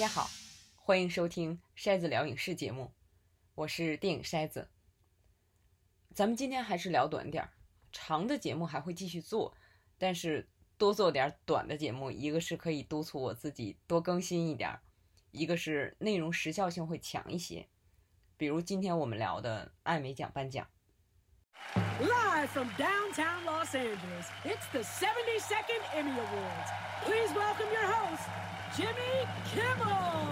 家好，欢迎收听筛子聊影视节目，我是电影筛子。咱们今天还是聊短点儿，长的节目还会继续做，但是多做点短的节目，一个是可以督促我自己多更新一点儿，一个是内容时效性会强一些。比如今天我们聊的艾美奖颁奖。Live from downtown Los Angeles, it's the 72nd Emmy Awards. Please welcome your host, Jimmy Kimmel.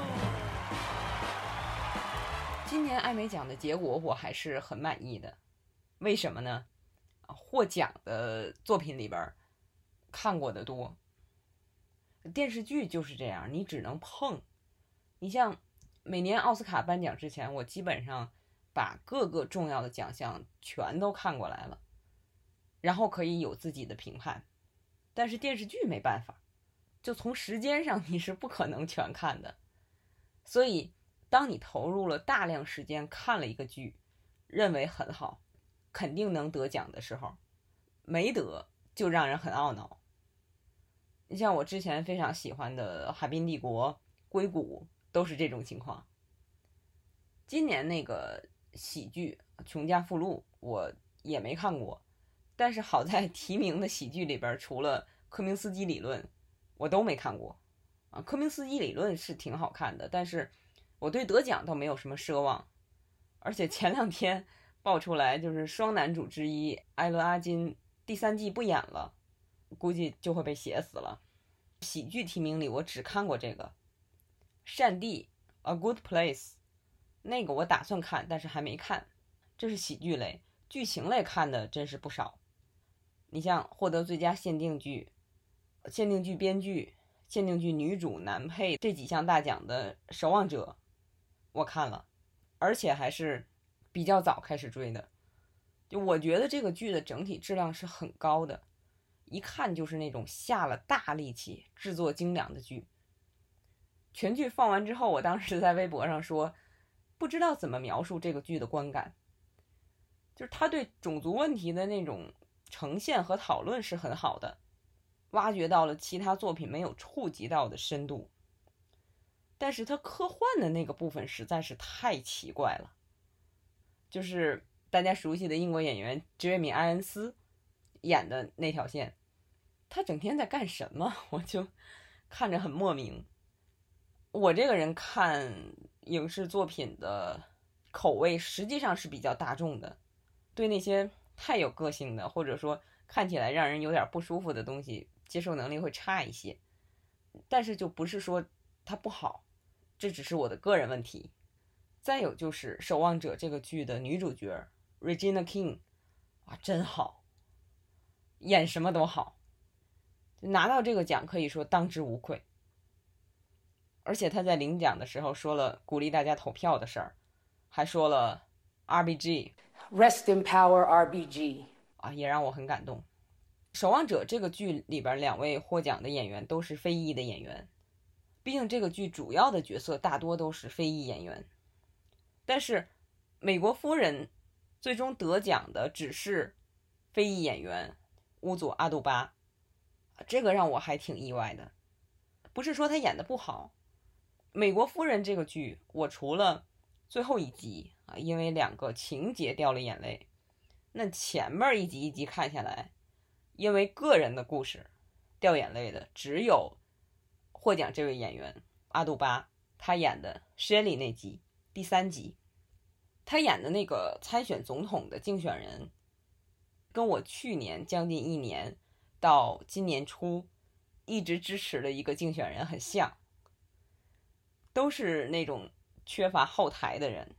今年艾美奖的结果我还是很满意的，为什么呢？获奖的作品里边看过的多，电视剧就是这样，你只能碰。你像每年奥斯卡颁奖之前，我基本上把各个重要的奖项全都看过来了，然后可以有自己的评判。但是电视剧没办法，就从时间上你是不可能全看的，所以。当你投入了大量时间看了一个剧，认为很好，肯定能得奖的时候，没得就让人很懊恼。你像我之前非常喜欢的《海滨帝国》《硅谷》都是这种情况。今年那个喜剧《穷家富路》我也没看过，但是好在 提名的喜剧里边，除了《科明斯基理论》，我都没看过。啊，《科明斯基理论》是挺好看的，但是。我对得奖倒没有什么奢望，而且前两天爆出来就是双男主之一艾伦阿金第三季不演了，估计就会被写死了。喜剧提名里我只看过这个《善地》A Good Place，那个我打算看，但是还没看。这是喜剧类，剧情类看的真是不少。你像获得最佳限定剧、限定剧编剧、限定剧女主、男配这几项大奖的《守望者》。我看了，而且还是比较早开始追的。就我觉得这个剧的整体质量是很高的，一看就是那种下了大力气、制作精良的剧。全剧放完之后，我当时在微博上说，不知道怎么描述这个剧的观感。就是他对种族问题的那种呈现和讨论是很好的，挖掘到了其他作品没有触及到的深度。但是他科幻的那个部分实在是太奇怪了，就是大家熟悉的英国演员杰瑞米·埃恩斯演的那条线，他整天在干什么？我就看着很莫名。我这个人看影视作品的口味实际上是比较大众的，对那些太有个性的，或者说看起来让人有点不舒服的东西，接受能力会差一些。但是就不是说它不好。这只是我的个人问题。再有就是《守望者》这个剧的女主角 Regina King，啊，真好，演什么都好，拿到这个奖可以说当之无愧。而且她在领奖的时候说了鼓励大家投票的事儿，还说了 RBG Rest in power, RBG. 啊，也让我很感动。《守望者》这个剧里边两位获奖的演员都是非裔的演员。毕竟这个剧主要的角色大多都是非裔演员，但是《美国夫人》最终得奖的只是非裔演员乌佐阿杜巴，这个让我还挺意外的。不是说他演的不好，《美国夫人》这个剧我除了最后一集啊，因为两个情节掉了眼泪，那前面一集一集看下来，因为个人的故事掉眼泪的只有。获奖这位演员阿杜巴，他演的 Shelly 那集第三集，他演的那个参选总统的竞选人，跟我去年将近一年到今年初一直支持的一个竞选人很像，都是那种缺乏后台的人，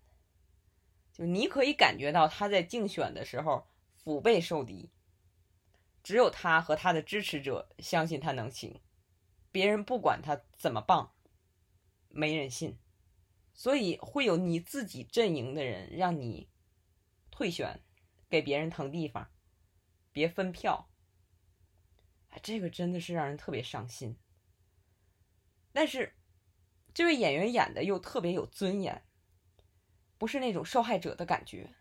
就你可以感觉到他在竞选的时候腹背受敌，只有他和他的支持者相信他能行。别人不管他怎么棒，没人信，所以会有你自己阵营的人让你退选，给别人腾地方，别分票。哎，这个真的是让人特别伤心。但是，这位演员演的又特别有尊严，不是那种受害者的感觉。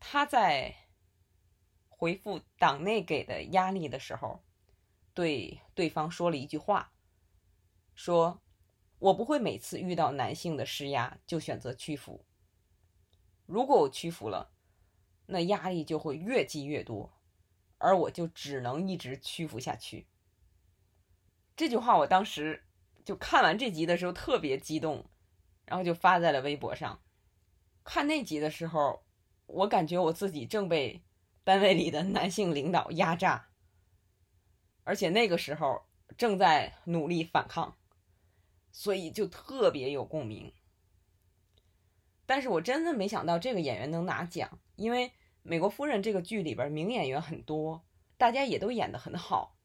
他在回复党内给的压力的时候。对对方说了一句话，说：“我不会每次遇到男性的施压就选择屈服。如果我屈服了，那压力就会越积越多，而我就只能一直屈服下去。这句话我当时就看完这集的时候特别激动，然后就发在了微博上。看那集的时候，我感觉我自己正被单位里的男性领导压榨，而且那个时候正在努力反抗。所以就特别有共鸣，但是我真的没想到这个演员能拿奖，因为《美国夫人》这个剧里边名演员很多，大家也都演得很好。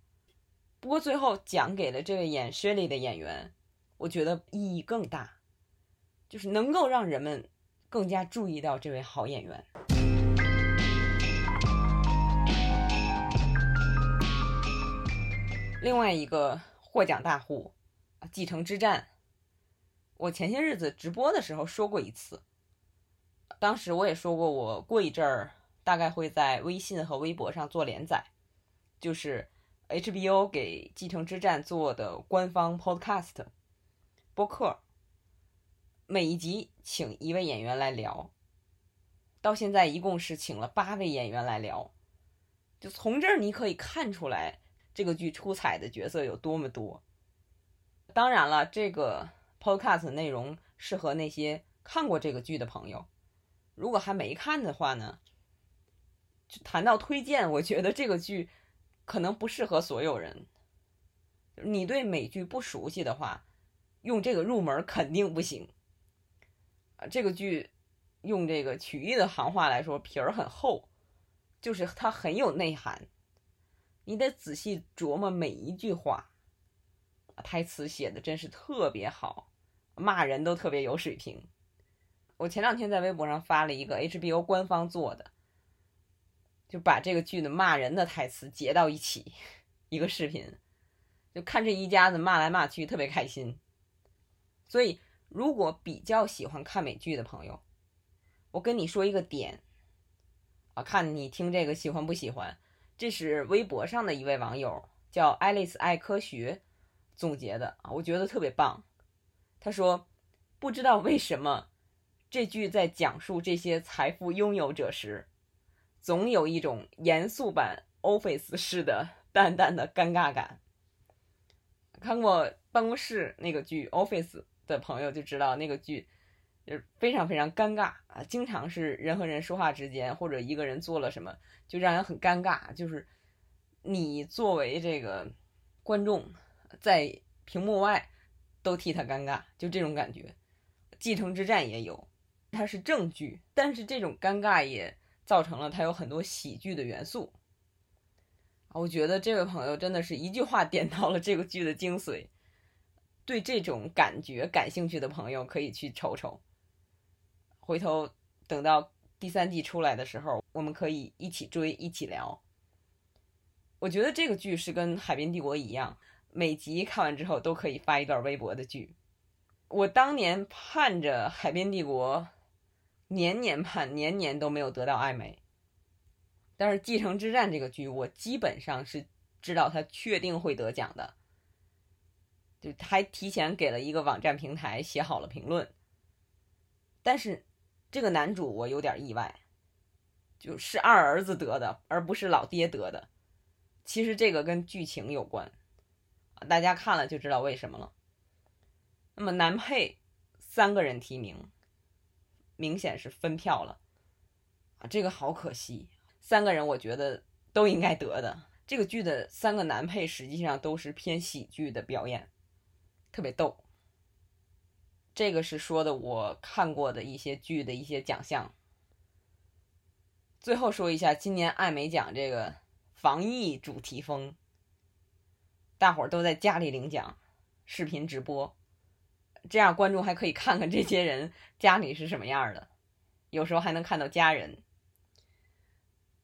不过最后奖给了这位演 Shirley 的演员，我觉得意义更大，就是能够让人们更加注意到这位好演员。另外一个获奖大户。《继承之战》，我前些日子直播的时候说过一次，当时我也说过，我过一阵儿大概会在微信和微博上做连载，就是 HBO 给《继承之战》做的官方 Podcast 播客，每一集请一位演员来聊，到现在一共是请了八位演员来聊，就从这儿你可以看出来这个剧出彩的角色有多么多。当然了，这个 podcast 内容适合那些看过这个剧的朋友。如果还没看的话呢，就谈到推荐，我觉得这个剧可能不适合所有人。你对美剧不熟悉的话，用这个入门肯定不行。啊，这个剧用这个曲艺的行话来说，皮儿很厚，就是它很有内涵，你得仔细琢磨每一句话。台词写的真是特别好，骂人都特别有水平。我前两天在微博上发了一个 HBO 官方做的，就把这个剧的骂人的台词截到一起，一个视频，就看这一家子骂来骂去，特别开心。所以，如果比较喜欢看美剧的朋友，我跟你说一个点啊，看你听这个喜欢不喜欢。这是微博上的一位网友叫爱丽丝爱科学。总结的啊，我觉得特别棒。他说：“不知道为什么，这剧在讲述这些财富拥有者时，总有一种严肃版 Office 式的淡淡的尴尬感。看过办公室那个剧 Office 的朋友就知道，那个剧就是非常非常尴尬啊，经常是人和人说话之间，或者一个人做了什么，就让人很尴尬。就是你作为这个观众。”在屏幕外都替他尴尬，就这种感觉。继承之战也有，它是正剧，但是这种尴尬也造成了它有很多喜剧的元素。我觉得这位朋友真的是一句话点到了这个剧的精髓。对这种感觉感兴趣的朋友可以去瞅瞅。回头等到第三季出来的时候，我们可以一起追，一起聊。我觉得这个剧是跟《海边帝国》一样。每集看完之后都可以发一段微博的剧。我当年盼着《海边帝国》，年年盼，年年都没有得到艾美。但是《继承之战》这个剧，我基本上是知道它确定会得奖的，就还提前给了一个网站平台写好了评论。但是这个男主我有点意外，就是二儿子得的，而不是老爹得的。其实这个跟剧情有关。大家看了就知道为什么了。那么男配三个人提名，明显是分票了啊，这个好可惜。三个人我觉得都应该得的。这个剧的三个男配实际上都是偏喜剧的表演，特别逗。这个是说的我看过的一些剧的一些奖项。最后说一下今年艾美奖这个防疫主题风。大伙儿都在家里领奖，视频直播，这样观众还可以看看这些人家里是什么样的，有时候还能看到家人。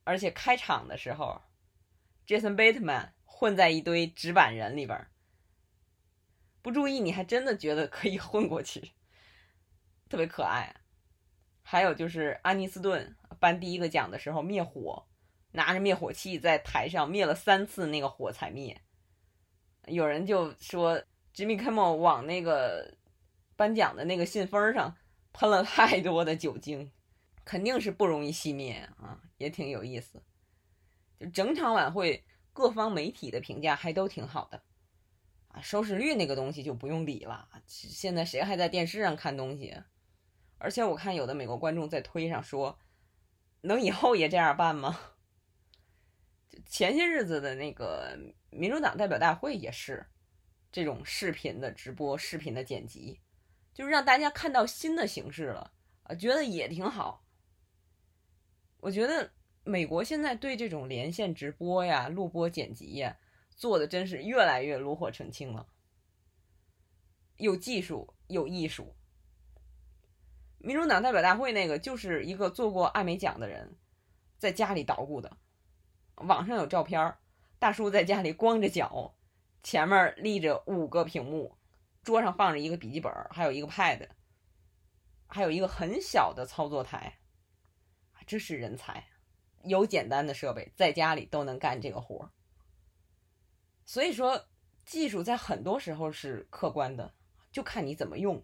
而且开场的时候，Jason Bateman 混在一堆纸板人里边，不注意你还真的觉得可以混过去，特别可爱。还有就是安妮斯顿颁第一个奖的时候灭火，拿着灭火器在台上灭了三次，那个火才灭。有人就说，Jimmy Kimmel 往那个颁奖的那个信封上喷了太多的酒精，肯定是不容易熄灭啊，也挺有意思。就整场晚会，各方媒体的评价还都挺好的，收视率那个东西就不用理了。现在谁还在电视上看东西？而且我看有的美国观众在推上说，能以后也这样办吗？前些日子的那个民主党代表大会也是这种视频的直播、视频的剪辑，就是让大家看到新的形式了啊，觉得也挺好。我觉得美国现在对这种连线直播呀、录播剪辑呀，做的真是越来越炉火纯青了，有技术，有艺术。民主党代表大会那个就是一个做过艾美奖的人在家里捣鼓的。网上有照片大叔在家里光着脚，前面立着五个屏幕，桌上放着一个笔记本，还有一个 pad，还有一个很小的操作台。这是人才，有简单的设备，在家里都能干这个活所以说，技术在很多时候是客观的，就看你怎么用。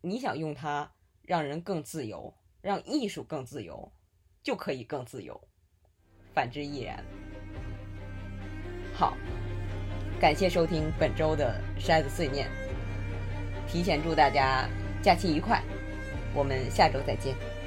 你想用它让人更自由，让艺术更自由，就可以更自由。反之亦然。好，感谢收听本周的筛子碎念，提前祝大家假期愉快，我们下周再见。